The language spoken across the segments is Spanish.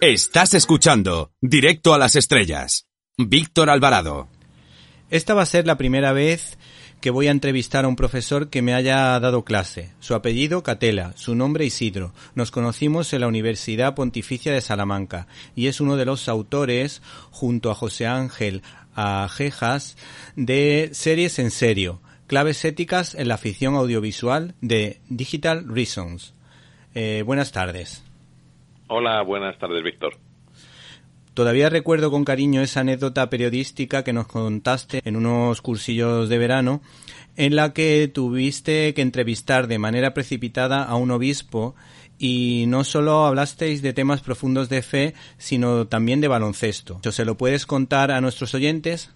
Estás escuchando Directo a las Estrellas. Víctor Alvarado. Esta va a ser la primera vez que voy a entrevistar a un profesor que me haya dado clase. Su apellido Catela, su nombre Isidro. Nos conocimos en la Universidad Pontificia de Salamanca y es uno de los autores, junto a José Ángel Ajejas, de Series en Serio, claves éticas en la ficción audiovisual de Digital Reasons. Eh, buenas tardes. Hola, buenas tardes, Víctor. Todavía recuerdo con cariño esa anécdota periodística que nos contaste en unos cursillos de verano, en la que tuviste que entrevistar de manera precipitada a un obispo y no solo hablasteis de temas profundos de fe, sino también de baloncesto. ¿Se lo puedes contar a nuestros oyentes?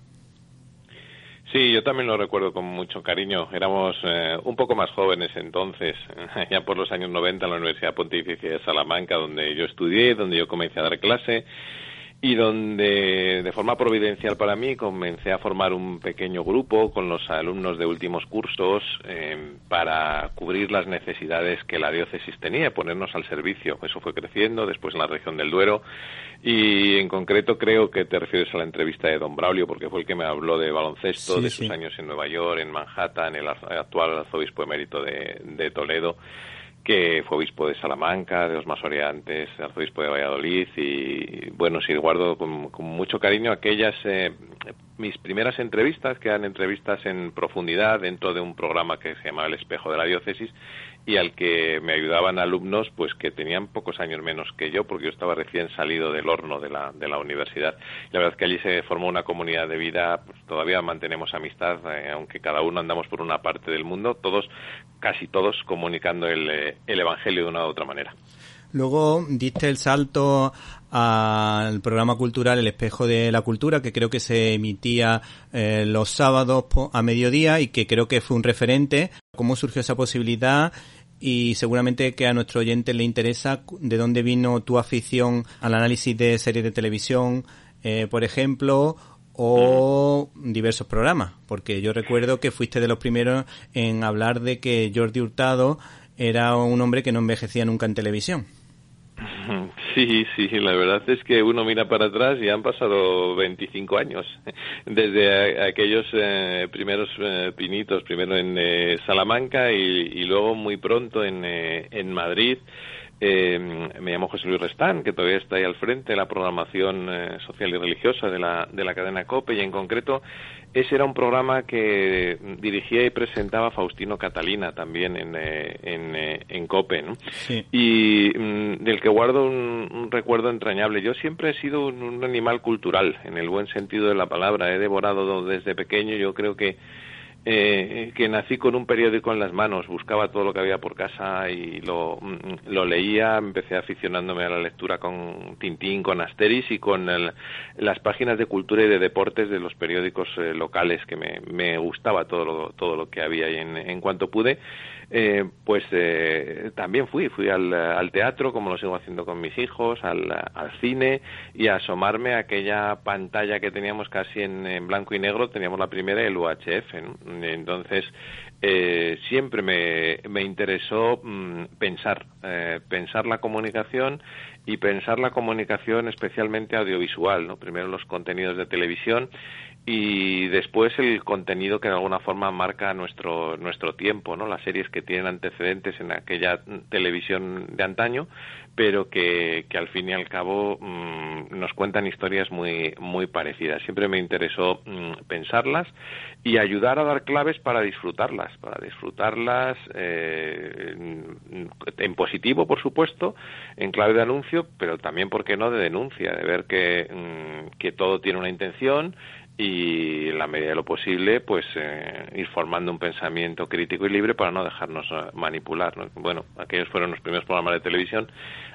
Sí, yo también lo recuerdo con mucho cariño. Éramos eh, un poco más jóvenes entonces, ya por los años 90 en la Universidad Pontificia de Salamanca, donde yo estudié, donde yo comencé a dar clase y donde de forma providencial para mí comencé a formar un pequeño grupo con los alumnos de últimos cursos eh, para cubrir las necesidades que la diócesis tenía, ponernos al servicio. Eso fue creciendo después en la región del Duero. Y en concreto creo que te refieres a la entrevista de Don Braulio porque fue el que me habló de baloncesto, de sus años en Nueva York, en Manhattan, el actual arzobispo emérito de, de Toledo que fue obispo de Salamanca, de los más oriantes, arzobispo de Valladolid y bueno, sí guardo con, mucho cariño aquellas eh, mis primeras entrevistas, que eran entrevistas en profundidad dentro de un programa que se llamaba El Espejo de la Diócesis y al que me ayudaban alumnos pues que tenían pocos años menos que yo porque yo estaba recién salido del horno de la, de la universidad. La verdad es que allí se formó una comunidad de vida, pues, todavía mantenemos amistad, eh, aunque cada uno andamos por una parte del mundo, todos, casi todos, comunicando el, eh, el Evangelio de una u otra manera. Luego diste el salto al programa cultural El Espejo de la Cultura, que creo que se emitía eh, los sábados a mediodía y que creo que fue un referente. ¿Cómo surgió esa posibilidad? Y seguramente que a nuestro oyente le interesa de dónde vino tu afición al análisis de series de televisión, eh, por ejemplo, o diversos programas, porque yo recuerdo que fuiste de los primeros en hablar de que Jordi Hurtado era un hombre que no envejecía nunca en televisión. Sí, sí, la verdad es que uno mira para atrás y han pasado 25 años desde aquellos eh, primeros eh, pinitos, primero en eh, Salamanca y, luego muy pronto en, en Madrid. me llamo José Luis Restán, que todavía está ahí al frente de la programación social y religiosa de la, de la cadena COPE y en concreto ese era un programa que dirigía y presentaba Faustino Catalina también en, eh, en, eh, en COPE, ¿no? Y mm, del que guardo un, recuerdo entrañable. Yo siempre he sido un, animal cultural, en el buen sentido de la palabra. He devorado desde pequeño, yo creo que eh, que nací con un periódico en las manos, buscaba todo lo que había por casa y lo, mm, lo leía, empecé aficionándome a la lectura con Tintín, con Asteris y con las páginas de cultura y de deportes de los periódicos eh, locales que me, me, gustaba todo lo, todo lo que había y en cuanto pude eh, pues eh, también fui, fui al, teatro, como lo sigo haciendo con mis hijos, al, al cine y a asomarme a aquella pantalla que teníamos casi en, blanco y negro, teníamos la primera, el UHF. Entonces, eh, siempre me, me interesó mm, pensar, eh, pensar la comunicación y pensar la comunicación especialmente audiovisual, ¿no? Primero los contenidos de televisión y después el contenido que de alguna forma marca nuestro nuestro tiempo no las series que tienen antecedentes en aquella televisión de antaño pero que, que al fin y al cabo mm, nos cuentan historias muy muy parecidas. Siempre me interesó mm, pensarlas y ayudar a dar claves para disfrutarlas para disfrutarlas eh, en positivo por supuesto en clave de anuncio pero también por qué no de denuncia de ver que mm, que todo tiene una intención y en la medida de lo posible pues eh, ir formando un pensamiento crítico y libre para no dejarnos eh, manipular bueno aquellos fueron los primeros programas de televisión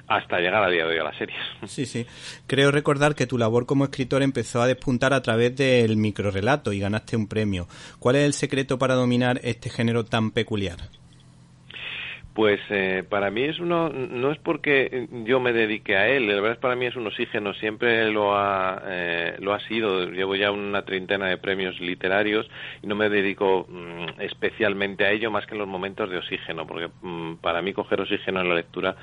hasta llegar a día de hoy a las series. Sí sí. Creo recordar que tu labor como escritor empezó a despuntar a través del microrelato y ganaste un premio. ¿cuál es el secreto para dominar este género tan peculiar? Pues eh, para mí es uno, no es porque yo me dedique a él, la verdad es para mí es un oxígeno, siempre lo ha, eh, lo ha sido, llevo ya una treintena de premios literarios y no me dedico mm, especialmente a ello más que en los momentos de oxígeno, porque mm, para mí coger oxígeno en la lectura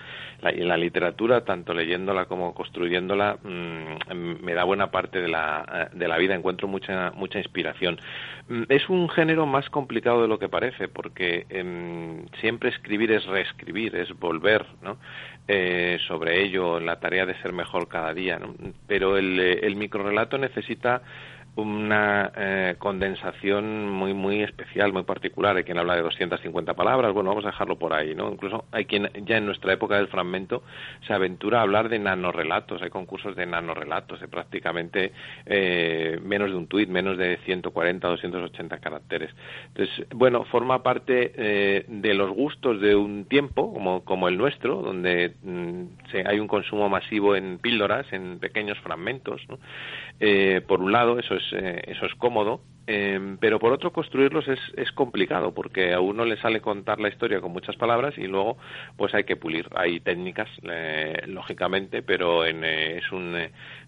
y en la literatura, tanto leyéndola como construyéndola, mm, me da buena parte de la, de la vida, encuentro mucha, mucha inspiración. es un género más complicado de lo que parece, porque em, siempre escribir es reescribir, es volver ¿no? Eh, sobre ello, la tarea de ser mejor cada día. ¿no? Pero el, eh, el microrelato necesita una eh, condensación muy muy especial, muy particular. Hay quien habla de 250 palabras, bueno, vamos a dejarlo por ahí, ¿no? Incluso hay quien ya en nuestra época del fragmento se aventura a hablar de nanorelatos, hay concursos de nanorelatos, de prácticamente eh, menos de un tuit, menos de 140 280 caracteres. Entonces, bueno, forma parte eh, de los gustos de un tiempo como, como el nuestro, donde mm, hay un consumo masivo en píldoras, en pequeños fragmentos, ¿no? Eh, por un lado, eso es, eh, eso es cómodo, eh, pero por otro, construirlos es, es complicado, porque a uno le sale contar la historia con muchas palabras y luego pues hay que pulir. Hay técnicas, lógicamente, pero es un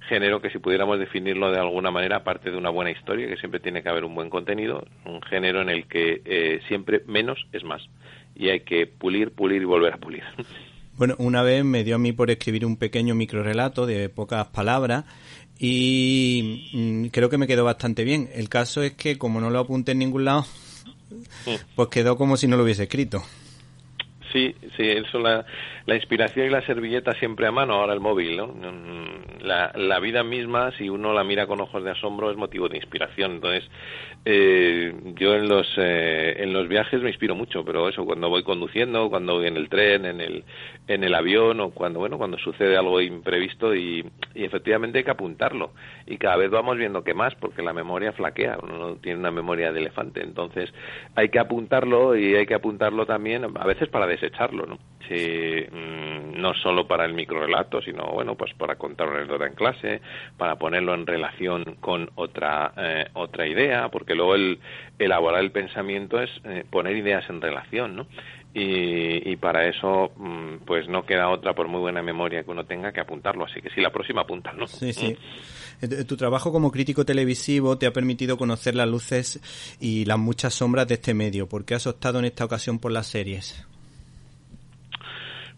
género que si pudiéramos definirlo de alguna manera, aparte de una buena historia, que siempre tiene que haber un buen contenido, un género en el que siempre menos es más. Y hay que pulir, pulir y volver a pulir. Bueno, una vez me dio a mí por escribir un pequeño microrelato de pocas palabras y mm, creo que me quedó bastante bien. El caso es que como no lo apunté en ningún lado, pues quedó como si no lo hubiese escrito. Sí, sí, eso la, inspiración y la servilleta siempre a mano, ahora el móvil, ¿no? Mm, la, la vida misma, si uno la mira con ojos de asombro, es motivo de inspiración. Entonces, eh, yo en los, eh, en los viajes me inspiro mucho, pero eso, cuando voy conduciendo, cuando voy en el tren, en el, en el avión, o cuando, bueno, cuando sucede algo imprevisto y, y efectivamente hay que apuntarlo. Y cada vez vamos viendo que más, porque la memoria flaquea, uno no tiene una memoria de elefante. Entonces, hay que apuntarlo y hay que apuntarlo también, a veces para desecharlo, ¿no? Si, mm, no solo para el microrelato, sino bueno, pues para contar una anécdota en clase, para ponerlo en relación con otra eh, otra idea, porque luego el elaborar el pensamiento es eh, poner ideas en relación, ¿no? Y, y, para eso mm, pues no queda otra por muy buena memoria que uno tenga que apuntarlo así que sí la próxima apunta no sí sí mm. tu trabajo como crítico televisivo te ha permitido conocer las luces y las muchas sombras de este medio ¿por qué has optado en esta ocasión por las series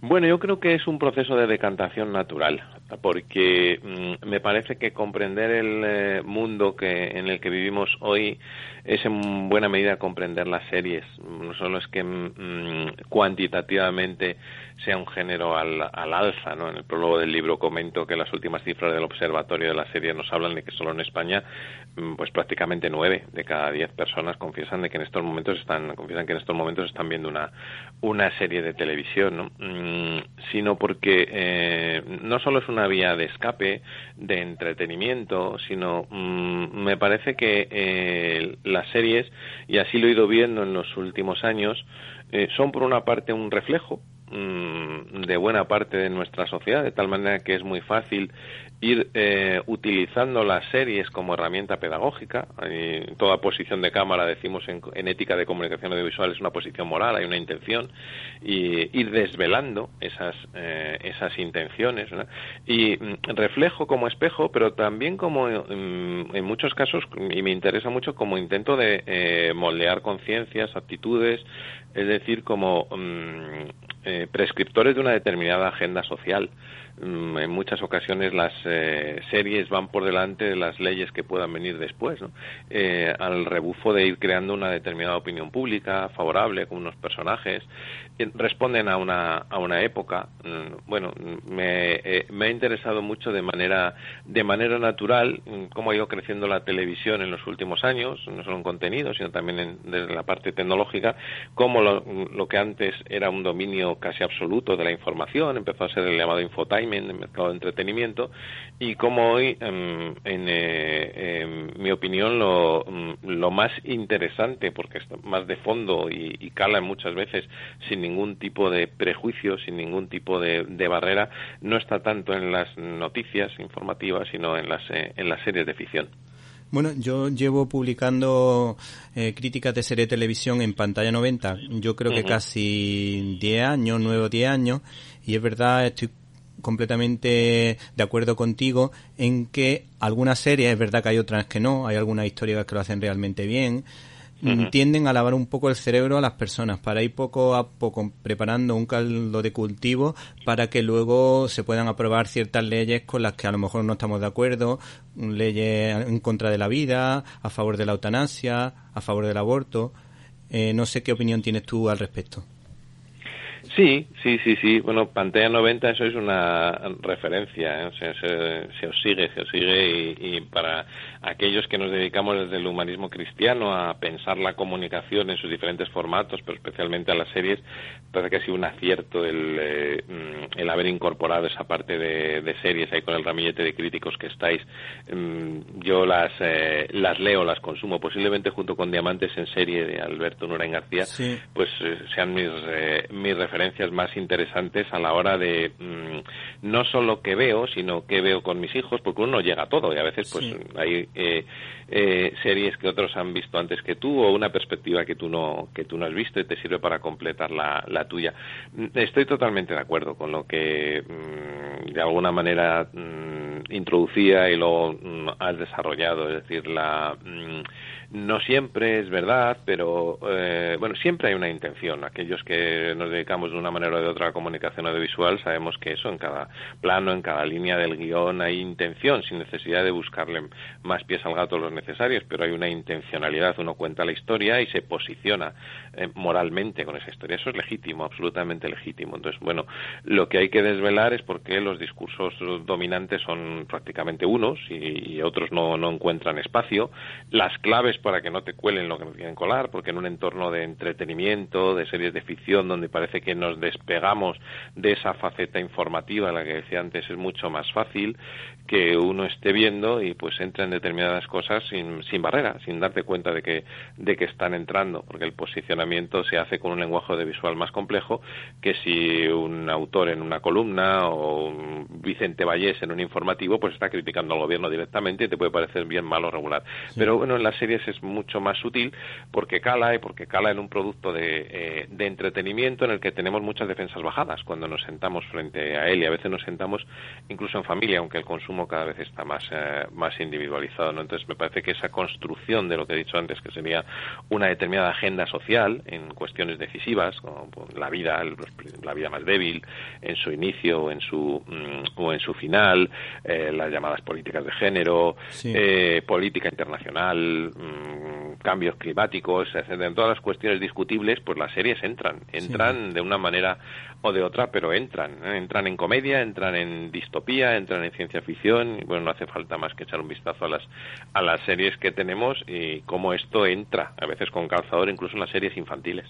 bueno, yo creo que es un proceso de decantación natural, porque mm, me parece que comprender el eh, mundo que, en el que vivimos hoy es en buena medida comprender las series. No solo es que mm, cuantitativamente sea un género al, al, alza. ¿no? En el prólogo del libro comento que las últimas cifras del Observatorio de la serie nos hablan de que solo en España, mm, pues prácticamente nueve de cada diez personas confiesan de que en estos momentos están, confiesan que en estos momentos están viendo una, una serie de televisión, ¿no? Mm, sino porque eh, no solo es una vía de escape, de entretenimiento, sino mm, me parece que eh, las series, y así lo he ido viendo en los últimos años, eh, son por una parte un reflejo de buena parte de nuestra sociedad, de tal manera que es muy fácil ir eh, utilizando las series como herramienta pedagógica. En toda posición de cámara, decimos en, ética de comunicación audiovisual, es una posición moral, hay una intención, y ir desvelando esas, eh, esas intenciones. Y mm, reflejo como espejo, pero también como mm, en muchos casos, y me interesa mucho, como intento de eh, moldear conciencias, actitudes, es decir, como eh, prescriptores de una determinada agenda social. Mm, en muchas ocasiones las eh, series van por delante de las leyes que puedan venir después, eh, al rebufo de ir creando una determinada opinión pública favorable con unos personajes, eh, responden a una, a una época. Mm, bueno, me, eh, me, ha interesado mucho de manera, de manera natural mm, cómo ha ido creciendo la televisión en los últimos años, no solo en contenido, sino también en, desde la parte tecnológica, cómo lo, lo que antes era un dominio casi absoluto de la información empezó a ser el llamado infotiming en el mercado de entretenimiento y como hoy, em, en, eh, en, mi opinión, lo, mm, lo, más interesante, porque está más de fondo y, y, cala muchas veces sin ningún tipo de prejuicio, sin ningún tipo de, de barrera, no está tanto en las noticias informativas, sino en las, eh, en las series de ficción. Bueno, yo llevo publicando eh, críticas de serie de televisión en pantalla 90, yo creo que casi 10 años, 9 o 10 años, y es verdad, estoy completamente de acuerdo contigo en que algunas series, es verdad que hay otras que no, hay algunas historias que lo hacen realmente bien, tienden a lavar un poco el cerebro a las personas para ir poco a poco preparando un caldo de cultivo para que luego se puedan aprobar ciertas leyes con las que a lo mejor no estamos de acuerdo, leyes en contra de la vida, a favor de la eutanasia, a favor del aborto. Eh, no sé qué opinión tienes tú al respecto. Sí, sí, sí, sí. Bueno, Pantalla 90 eso es una referencia, ¿eh? se, os sigue, se os sigue y, para aquellos que nos dedicamos desde el humanismo cristiano a pensar la comunicación en sus diferentes formatos, pero especialmente a las series, parece que ha sido un acierto el, eh, el haber incorporado esa parte de, series ahí con el ramillete de críticos que estáis. Mm, yo las, eh, las leo, las consumo, posiblemente junto con Diamantes en serie de Alberto Nurain García, pues sean mis, mis referencias más interesantes a la hora de mm, no solo que veo, sino que veo con mis hijos, porque uno llega a todo y a veces pues hay eh, eh, series que otros han visto antes que tú o una perspectiva que tú no que tú no has visto y te sirve para completar la, la tuya. Mm, estoy totalmente de acuerdo con lo que mm, de alguna manera introducía y luego has desarrollado, es decir, la no siempre es verdad, pero eh, bueno, siempre hay una intención. Aquellos que nos dedicamos de una manera o de otra la comunicación audiovisual sabemos que eso en cada plano, en cada línea del guion hay intención, sin necesidad de buscarle más pies al gato los necesarios, pero hay una intencionalidad. Uno cuenta la historia y se posiciona eh, moralmente con esa historia. Eso es legítimo, absolutamente legítimo. Entonces, bueno, lo que hay que desvelar es por qué los discursos dominantes son prácticamente unos y, otros no, no encuentran espacio. Las claves para que no te cuelen lo que nos quieren colar, porque en un entorno de entretenimiento, de series de ficción, donde parece que nos despegamos de esa faceta informativa, la que decía antes, es mucho más fácil que uno esté viendo y pues entra en determinadas cosas sin, sin barrera, sin darte cuenta de que, de que están entrando, porque el posicionamiento se hace con un lenguaje de visual más complejo que si un autor en una columna o un Vicente Vallés en un informativo pues está criticando al gobierno directamente y te puede parecer bien malo o regular. Pero bueno, en las series es mucho más sutil porque cala y porque cala en un producto de, eh, de entretenimiento en el que tenemos muchas defensas bajadas cuando nos sentamos frente a él y a veces nos sentamos incluso en familia, aunque el consumo cada vez está más, eh, más individualizado. ¿no? Entonces, me parece que esa construcción de lo que he dicho antes, que sería una determinada agenda social en cuestiones decisivas, como pues, la vida, la vida más débil, en su inicio o en su, mm, o en su final, eh, las llamadas políticas de género, eh, política internacional, mm, cambios climáticos, en todas las cuestiones discutibles, pues las series entran, entran de una manera o de otra, pero entran, entran en comedia, entran en distopía, entran en ciencia ficción y bueno, no hace falta más que echar un vistazo a las, a las series que tenemos y cómo esto entra, a veces con calzador, incluso en las series infantiles.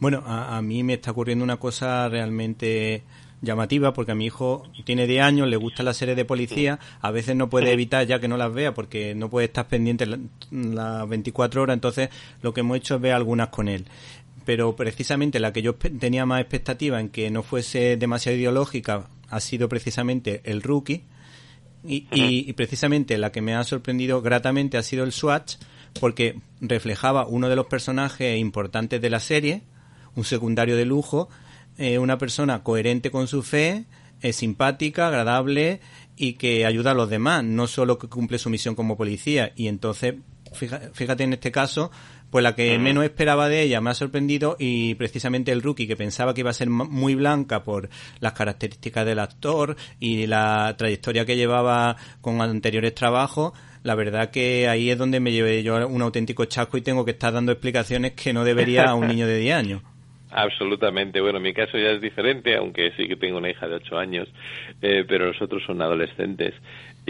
Bueno, a, mí me está ocurriendo una cosa realmente llamativa porque a mi hijo tiene 10 años, le gusta la serie de policía, a veces no puede evitar ya que no las vea porque no puede estar pendiente las 24 horas, entonces lo que hemos hecho es ver algunas con él. Pero precisamente la que yo tenía más expectativa en que no fuese demasiado ideológica ha sido precisamente el rookie, y, precisamente la que me ha sorprendido gratamente ha sido el Swatch, porque reflejaba uno de los personajes importantes de la serie, un secundario de lujo, eh, una persona coherente con su fe, eh, simpática, agradable y que ayuda a los demás, no solo que cumple su misión como policía. Y entonces, fíjate en este caso, pues la que menos esperaba de ella me ha sorprendido y precisamente el rookie que pensaba que iba a ser muy blanca por las características del actor y la trayectoria que llevaba con anteriores trabajos, la verdad que ahí es donde me llevé yo un auténtico chasco y tengo que estar dando explicaciones que no debería a un niño de 10 años. Absolutamente. Bueno, mi caso ya es diferente, aunque sí que tengo una hija de 8 años, eh, pero los otros son adolescentes.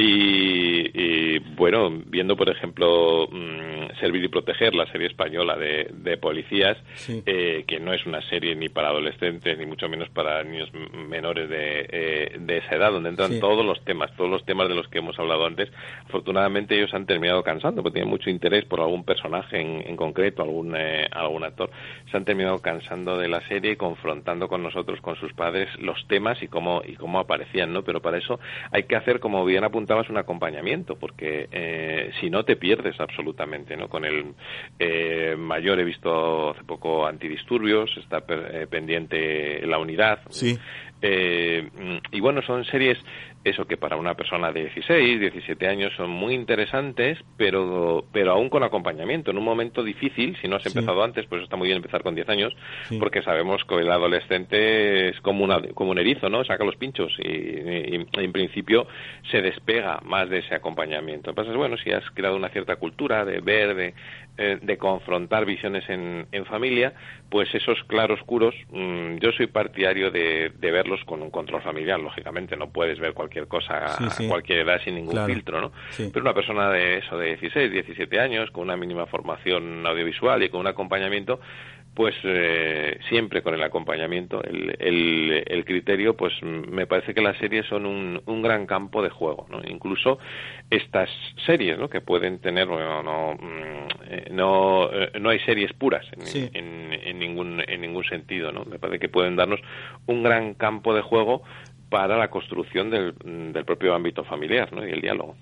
Y, bueno, viendo por ejemplo mm, Servir y Proteger, la serie española de, de policías, eh, que no es una serie ni para adolescentes, ni mucho menos para niños menores de, eh, de esa edad, donde entran todos los temas, todos los temas de los que hemos hablado antes. Afortunadamente ellos han terminado cansando, porque tienen mucho interés por algún personaje en, concreto, algún, eh, algún actor. Se han terminado cansando de la serie y confrontando con nosotros, con sus padres, los temas y cómo, y cómo aparecían, ¿no? Pero para eso hay que hacer, como bien un acompañamiento, porque eh, si no te pierdes absolutamente, ¿no? Con el eh, mayor he visto hace poco antidisturbios, está eh, pendiente la unidad. Sí. Eh, y bueno, son series, eso que para una persona de 16, 17 años son muy interesantes, pero, pero aún con acompañamiento. En un momento difícil, si no has empezado antes, pues está muy bien empezar con 10 años, porque sabemos que el adolescente es como, una, como un erizo, ¿no? Saca los pinchos y, en principio se despega más de ese acompañamiento. Lo que pasa es, bueno, si has creado una cierta cultura de ver, de, eh, de confrontar visiones en, en, familia, pues esos claroscuros, mm, yo soy partidario de, de ver con un control familiar, lógicamente, no puedes ver cualquier cosa a cualquier edad sin ningún filtro, ¿no? Pero una persona de eso, de 16, 17 años, con una mínima formación audiovisual y con un acompañamiento, pues eh, siempre con el acompañamiento, el, el, criterio, pues me parece que las series son un, un gran campo de juego, ¿no? Incluso estas series, ¿no? Que pueden tener, bueno, no, mm, no, eh, no hay series puras en, en, ningún, en ningún sentido, ¿no? Me parece que pueden darnos un gran campo de juego para la construcción del, del propio ámbito familiar, ¿no? Y el diálogo.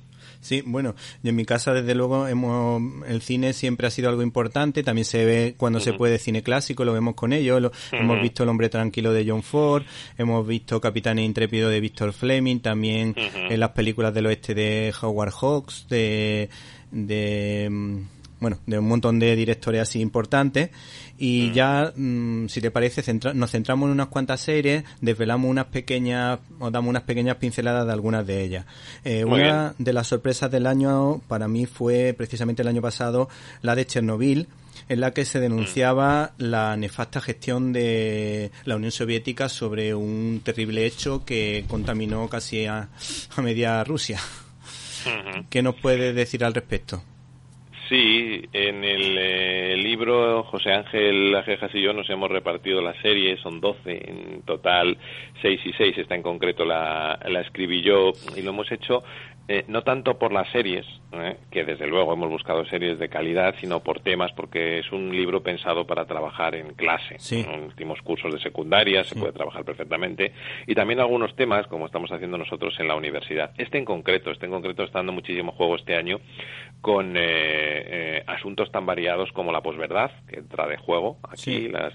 Sí, bueno, en mi casa desde luego hemos, el cine siempre ha sido algo importante, también se ve cuando se puede cine clásico, lo vemos con ellos, hemos visto El hombre tranquilo de John Ford, hemos visto Capitán Intrépido de Víctor Fleming, también en las películas del oeste de Howard Hawks, de, de mm, bueno, de un montón de directores así importantes y mm. ya, mm, si te parece, nos centramos en unas cuantas series, desvelamos unas pequeñas, o damos unas pequeñas pinceladas de algunas de ellas. Eh, una de las sorpresas del año para mí fue precisamente el año pasado la de Chernobyl, en la que se denunciaba mm. la nefasta gestión de la Unión Soviética sobre un terrible hecho que contaminó casi a, media Rusia. ¿Qué nos puede decir al respecto? Sí, en el eh, libro José Ángel Ajejas y yo nos hemos repartido la serie, son 12 en total, 6 y 6, esta en concreto la, la escribí yo y lo hemos hecho eh, no tanto por las series, ¿eh? que desde luego hemos buscado series de calidad, sino por temas, porque es un libro pensado para trabajar en clase. En últimos cursos de secundaria se puede trabajar perfectamente. Y también algunos temas, como estamos haciendo nosotros en la universidad. Este en concreto, este en concreto está dando muchísimo juego este año con eh, asuntos tan variados como la posverdad, que entra de juego aquí, las,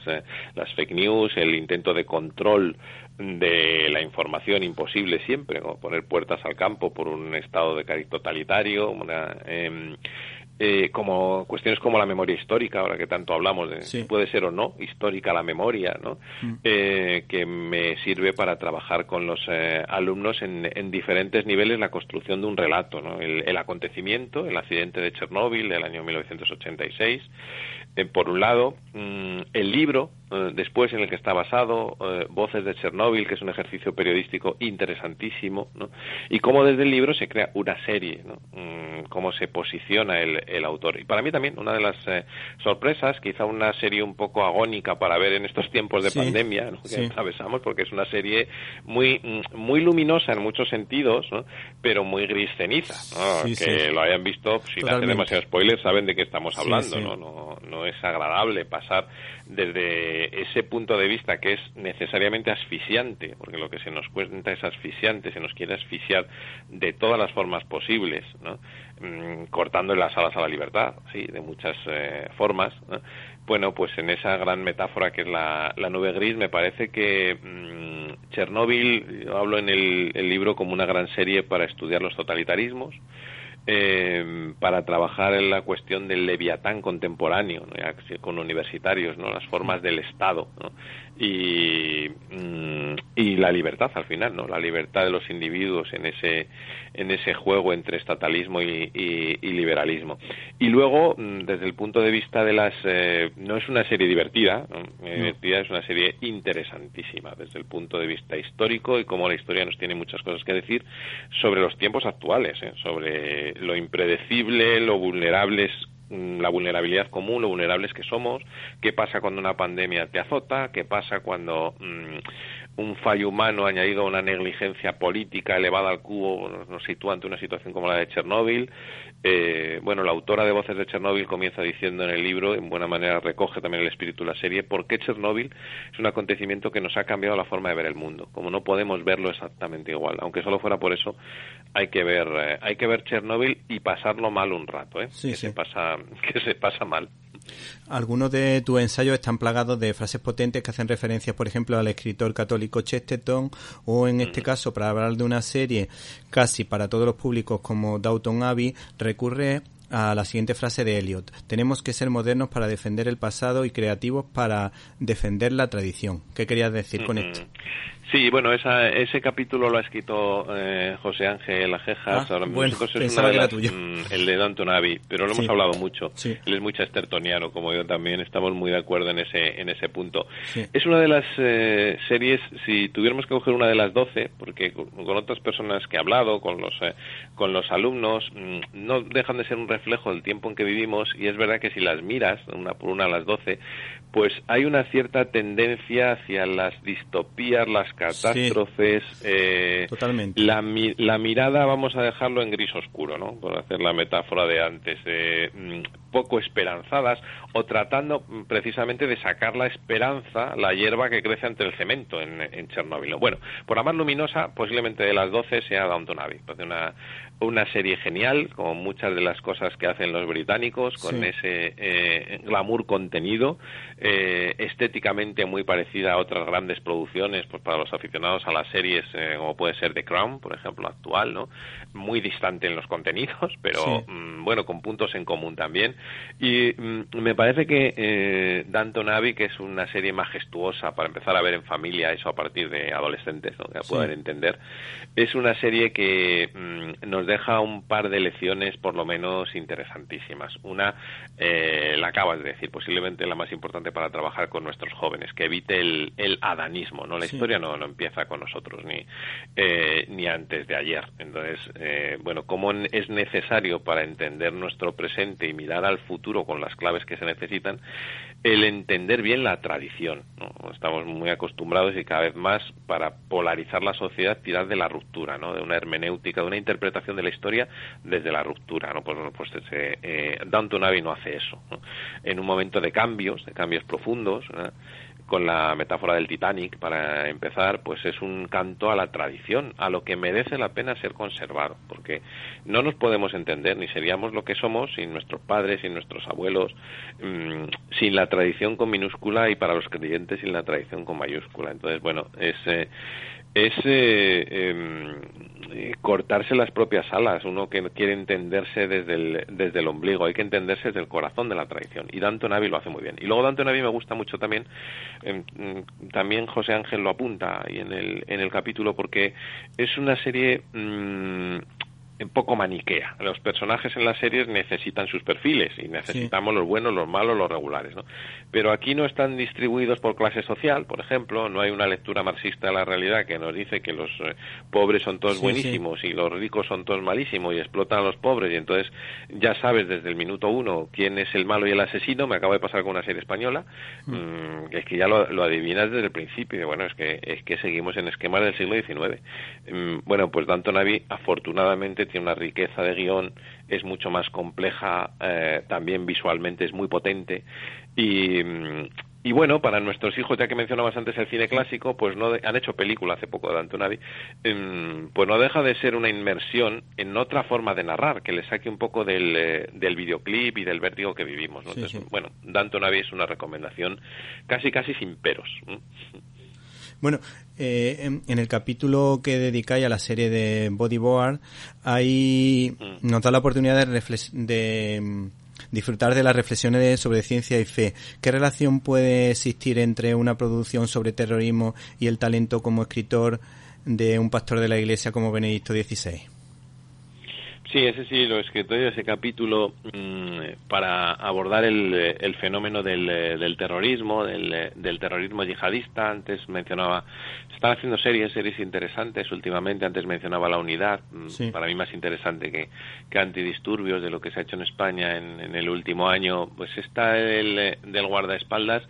las fake news, el intento de control de la información imposible siempre, como poner puertas al campo por un estado de cariz totalitario, una, em, eh, como cuestiones como la memoria histórica, ahora que tanto hablamos de si puede ser o no histórica la memoria, ¿no? Mm. Eh, que me sirve para trabajar con los eh, alumnos en, en, diferentes niveles la construcción de un relato, ¿no? El, el acontecimiento, el accidente de Chernóbil del año 1986, eh, por un lado, mm, el libro, eh, después en el que está basado, eh, Voces de Chernóbil, que es un ejercicio periodístico interesantísimo, ¿no? y cómo desde el libro se crea una serie, ¿no? Mm, cómo se posiciona el, el, autor. Y para mí también una de las sorpresas, quizá una serie un poco agónica para ver en estos tiempos de pandemia que atravesamos, porque es una serie muy, mm, muy luminosa en muchos sentidos, ¿no? pero muy gris ceniza. que lo hayan visto, sin hacer demasiado spoiler, saben de qué estamos hablando. ¿no? No, no es agradable pasar desde ese punto de vista que es necesariamente asfixiante, porque lo que se nos cuenta es asfixiante, se nos quiere asfixiar de todas las formas posibles, ¿no? Mm, cortando las alas a la libertad, sí, de muchas eh, formas. Bueno, pues en esa gran metáfora que es la, nube gris, me parece que mm, Chernóbil, yo hablo en el libro como una gran serie para estudiar los totalitarismos, eh, para trabajar en la cuestión del leviatán contemporáneo, con universitarios, ¿no? las formas del Estado y, mm, y la libertad al final, ¿no? la libertad de los individuos en ese, en ese juego entre estatalismo y, liberalismo. Y luego, mm, desde el punto de vista de las... Eh, no es una serie divertida, divertida, es una serie interesantísima desde el punto de vista histórico y como la historia nos tiene muchas cosas que decir sobre los tiempos actuales, ¿eh? sobre lo impredecible, lo vulnerables la vulnerabilidad común, lo vulnerables que somos, qué pasa cuando una pandemia te azota, qué pasa cuando mm, un fallo humano añadido a una negligencia política elevada al cubo nos sitúa ante una situación como la de Chernóbil. Eh, bueno, la autora de Voces de Chernóbil comienza diciendo en el libro, en buena manera recoge también el espíritu de la serie, por qué Chernóbil es un acontecimiento que nos ha cambiado la forma de ver el mundo. Como no podemos verlo exactamente igual, aunque solo fuera por eso, hay que ver, eh, hay que ver Chernóbil y pasarlo mal un rato, ¿eh? que se pasa, que se pasa mal. Algunos de tus ensayos están plagados de frases potentes que hacen referencias, por ejemplo, al escritor católico Chesterton o, en este caso, para hablar de una serie casi para todos los públicos como Downton Abbey, recurre a la siguiente frase de Eliot. Tenemos que ser modernos para defender el pasado y creativos para defender la tradición. ¿Qué querías decir con esto? Sí, bueno, esa, ese capítulo lo ha escrito eh, José Ángel Ajejas. Ah, ahora bueno, es una de tuyo. Mm, el de Danton Abbey, pero lo hemos hablado mucho. Él es muy chestertoniano, como yo también. Estamos muy de acuerdo en ese, en ese punto. Es una de las eh, series, si tuviéramos que coger una de las doce, porque con, otras personas que he hablado, con los, eh, con los alumnos, mm, no dejan de ser un reflejo del tiempo en que vivimos y es verdad que si las miras, una por una a las doce, pues hay una cierta tendencia hacia las distopías, las catástrofes. Eh, Totalmente. La, la, mirada, vamos a dejarlo en gris oscuro, ¿no? Por hacer la metáfora de antes, mm, poco esperanzadas o tratando mm, precisamente de sacar la esperanza, la hierba que crece ante el cemento en, en Chernóbil. Bueno, por la más luminosa, posiblemente de las 12 sea Downton Abbey, una, una serie genial, como muchas de las cosas que hacen los británicos, con ese eh, glamour contenido, eh, estéticamente muy parecida a otras grandes producciones, pues para los aficionados a las series, eh, como puede ser The Crown, por ejemplo, actual, ¿no? Muy distante en los contenidos, pero mm, bueno, con puntos en común también. Y mm, me parece que Danton Abbey, que es una serie majestuosa para empezar a ver en familia, eso a partir de adolescentes, ¿no? que puedan entender, es una serie que mm, nos deja un par de lecciones por lo menos interesantísimas. Una, eh, la acabas de decir, posiblemente la más importante para trabajar con nuestros jóvenes, que evite el, el adanismo, ¿no? La historia no, no empieza con nosotros ni, eh, ni antes de ayer. Entonces, eh, bueno, cómo es necesario para entender nuestro presente y mirar al futuro con las claves que se necesitan, el entender bien la tradición. ¿no? Estamos muy acostumbrados y cada vez más para polarizar la sociedad tirar de la ruptura, ¿no? de una hermenéutica, de una interpretación de la historia desde la ruptura. ¿no? Pues, pues ese, eh, Downton Abbey no hace eso. En un momento de cambios, de cambios profundos, con la metáfora del Titanic, para empezar, pues es un canto a la tradición, a lo que merece la pena ser conservado, porque no nos podemos entender ni seríamos lo que somos sin nuestros padres, sin nuestros abuelos, mm, sin la tradición con minúscula y para los creyentes sin la tradición con mayúscula. Entonces, bueno, es, eh, es eh, em, eh, cortarse las propias alas, uno que quiere entenderse desde el, desde el ombligo, hay que entenderse desde el corazón de la tradición. Y Danton Navi lo hace muy bien. Y luego Danton Navi me gusta mucho también, mm, también José Ángel lo apunta ahí en el, en el capítulo, porque es una serie mm, un poco maniquea. Los personajes en las series necesitan sus perfiles y necesitamos los buenos, los malos, los regulares. ¿no? Pero aquí no están distribuidos por clase social, por ejemplo, no hay una lectura marxista de la realidad que nos dice que los eh, pobres son todos buenísimos y los ricos son todos malísimos y explotan a los pobres y entonces ya sabes desde el minuto uno quién es el malo y el asesino. Me acaba de pasar con una serie española, mm. Mm, es que ya lo, adivinas desde el principio. Bueno, es que, es que seguimos en esquemas del siglo XIX. Mm, bueno, pues Danton Abbey afortunadamente tiene una riqueza de guion, es mucho más compleja, eh, también visualmente es muy potente y, mm, y bueno, para nuestros hijos, ya que mencionabas antes el cine clásico, pues no han hecho película hace poco de Antonavi, em, pues no deja de ser una inmersión en otra forma de narrar, que le saque un poco del, eh, del videoclip y del vértigo que vivimos. ¿no? Entonces, bueno, Danton Abbey es una recomendación casi casi sin peros. Bueno, eh, en, el capítulo que dedicáis a la serie de Bodyboard, hay, mm. nos da la oportunidad de, de mm, disfrutar de las reflexiones sobre ciencia y fe. ¿Qué relación puede existir entre una producción sobre terrorismo y el talento como escritor de un pastor de la iglesia como Benedicto XVI? Sí, ese sí lo he escrito yo, ese capítulo mm, para abordar el, el fenómeno del, del terrorismo, del, del, terrorismo yihadista. Antes mencionaba, se están haciendo series, series interesantes últimamente. Antes mencionaba La Unidad, mm, para mí más interesante que, que Antidisturbios de lo que se ha hecho en España en, en el último año. Pues está el del guardaespaldas,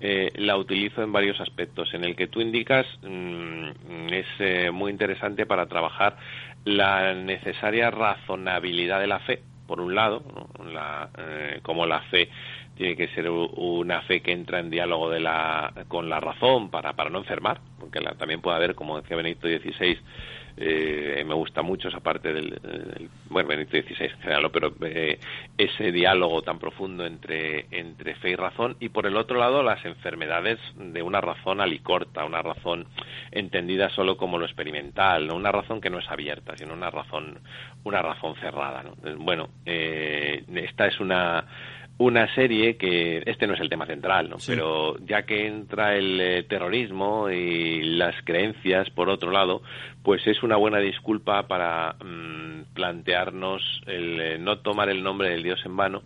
eh, la utilizo en varios aspectos. En el que tú indicas mm, es eh, muy interesante para trabajar la necesaria razonabilidad de la fe, por un lado, la, eh, como la fe tiene que ser una fe que entra en diálogo de la, con la razón para, para no enfermar, porque la, también puede haber, como decía Benedicto XVI, eh, me gusta mucho esa parte del, bueno Benedicto XVI pero eh, ese diálogo tan profundo entre entre fe y razón y por el otro lado las enfermedades de una razón alicorta una razón entendida solo como lo experimental no una razón que no es abierta sino una razón una razón cerrada ¿no? bueno eh, esta es una una serie que este no es el tema central, ¿no? Pero ya que entra el eh, terrorismo y las creencias por otro lado, pues es una buena disculpa para mm, plantearnos el eh, no tomar el nombre del Dios en vano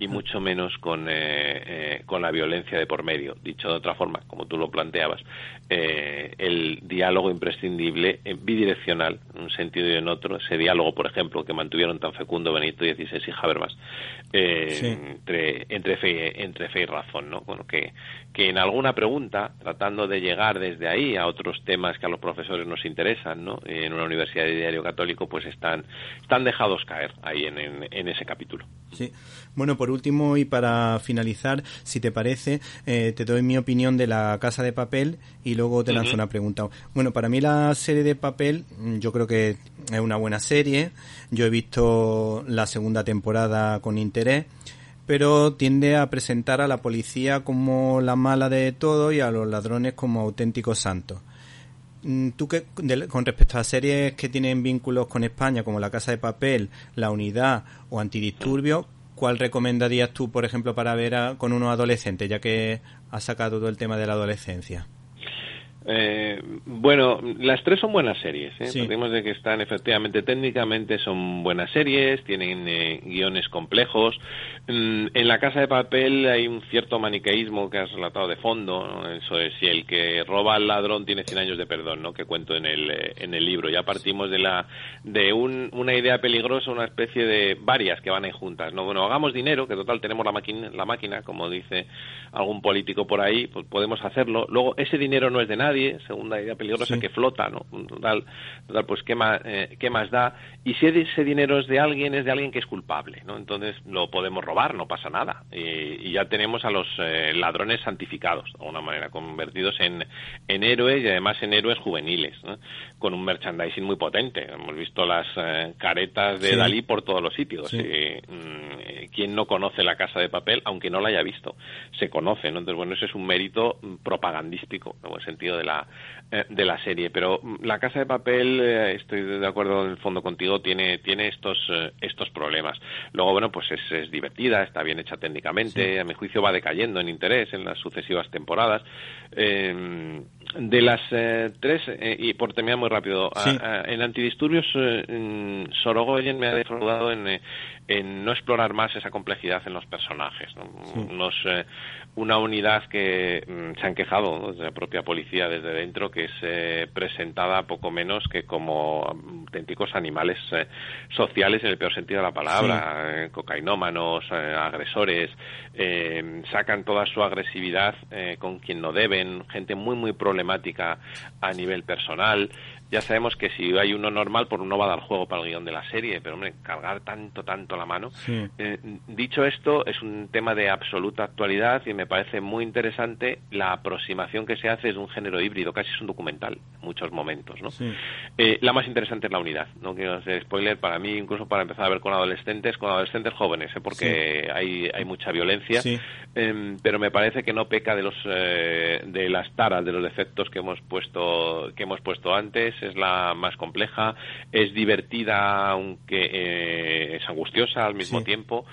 y mucho menos con, eh, eh, con la violencia de por medio. Dicho de otra forma, como tú lo planteabas, el diálogo imprescindible, bidireccional, en un sentido y en otro, ese diálogo, por ejemplo, que mantuvieron tan fecundo Benito XVI y Habermas, entre, entre, fe, entre fe y razón, ¿no? Bueno, que, que en alguna pregunta, tratando de llegar desde ahí a otros temas que a los profesores nos interesan, ¿no? En una universidad de diario católico, pues están, están dejados caer ahí en, en, en ese capítulo. Sí. Bueno, por último y para finalizar, si te parece, eh, te doy mi opinión de la Casa de Papel y luego te lanzo una pregunta. Bueno, para mí la serie de Papel, mm, yo creo que es una buena serie. Yo he visto la segunda temporada con interés pero tiende a presentar a la policía como la mala de todo y a los ladrones como auténticos santos. Mm, ¿Tú qué, con respecto a series que tienen vínculos con España, como La Casa de Papel, La Unidad o Antidisturbios, ¿cuál recomendarías tú, por ejemplo, para ver con unos adolescentes, ya que has sacado todo el tema de la adolescencia? Eh, bueno, las tres son buenas series. ¿eh? de que están efectivamente técnicamente son buenas series, tienen eh, guiones complejos. Mm, en la Casa de Papel hay un cierto maniqueísmo que has relatado de fondo. Eso es, si el que roba al ladrón tiene 100 años de perdón, ¿no? que cuento en el, eh, en el libro. Ya partimos de, la, de un, una idea peligrosa, una especie de varias que van ahí juntas. ¿no? Bueno, hagamos dinero, que total tenemos la máquina, la máquina, como dice algún político por ahí, pues podemos hacerlo. Luego, ese dinero no es de nadie segunda idea peligrosa, que flota, ¿no? Total, total pues ¿qué más, eh, ¿qué más da? Y si ese dinero es de alguien, es de alguien que es culpable, ¿no? Entonces lo podemos robar, no pasa nada. Y, ya tenemos a los eh, ladrones santificados, de alguna manera, convertidos en, en héroes y además en héroes juveniles, con un merchandising muy potente. Hemos visto las eh, caretas de Dalí por todos los sitios. Mm, ¿Quién no conoce la casa de papel, aunque no la haya visto? Se conoce, ¿no? Entonces, bueno, ese es un mérito propagandístico, en el sentido de la, eh, de la serie. Pero mm, La Casa de Papel, eh, estoy de acuerdo en el fondo contigo, tiene, tiene estos, eh, estos problemas. Luego, bueno, pues es, es divertida, está bien hecha técnicamente, a mi juicio va decayendo en interés en las sucesivas temporadas. de las tres, y por terminar muy rápido, en Antidisturbios, mm, Sorogoyen me ha defraudado en, en no explorar más esa complejidad en los personajes. Unos, una unidad que mm, se han quejado desde la propia policía desde dentro que es eh, presentada poco menos que como auténticos animales eh, sociales en el peor sentido de la palabra, eh, cocainómanos, agresores, sacan toda su agresividad con quien no deben, gente muy muy problemática a nivel personal ya sabemos que si hay uno normal, pues uno va a dar juego para el guion de la serie, pero hombre, cargar tanto, tanto la mano. Eh, dicho esto, es un tema de absoluta actualidad y me parece muy interesante la aproximación que se hace de un género híbrido, casi es un documental en muchos momentos, ¿no? Eh, la más interesante es la unidad, no quiero hacer spoiler para mí, incluso para empezar a ver con adolescentes, con adolescentes jóvenes, ¿eh? porque hay, hay mucha violencia, em, pero me parece que no peca de los de las taras, de los defectos que hemos puesto que hemos puesto antes es la más compleja, es divertida aunque eh, es angustiosa al mismo tiempo.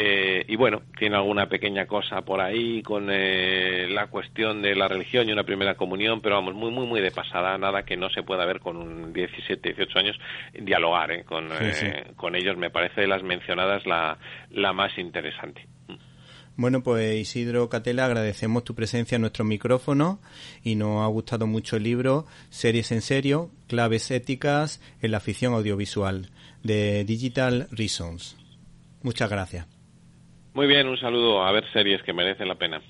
Eh, y bueno, tiene alguna pequeña cosa por ahí con eh, la cuestión de la religión y una primera comunión, pero vamos, muy, muy, muy de pasada, nada que no se pueda ver con un 17, 18 años, dialogar ¿eh? con, con ellos, me parece de las mencionadas la, la más interesante. Bueno, pues Isidro Catela, agradecemos tu presencia en nuestro micrófono y nos ha gustado mucho el libro Series en serio, claves éticas en la ficción audiovisual de Digital Reasons. Muchas gracias. Muy bien, un saludo a ver series que merecen la pena.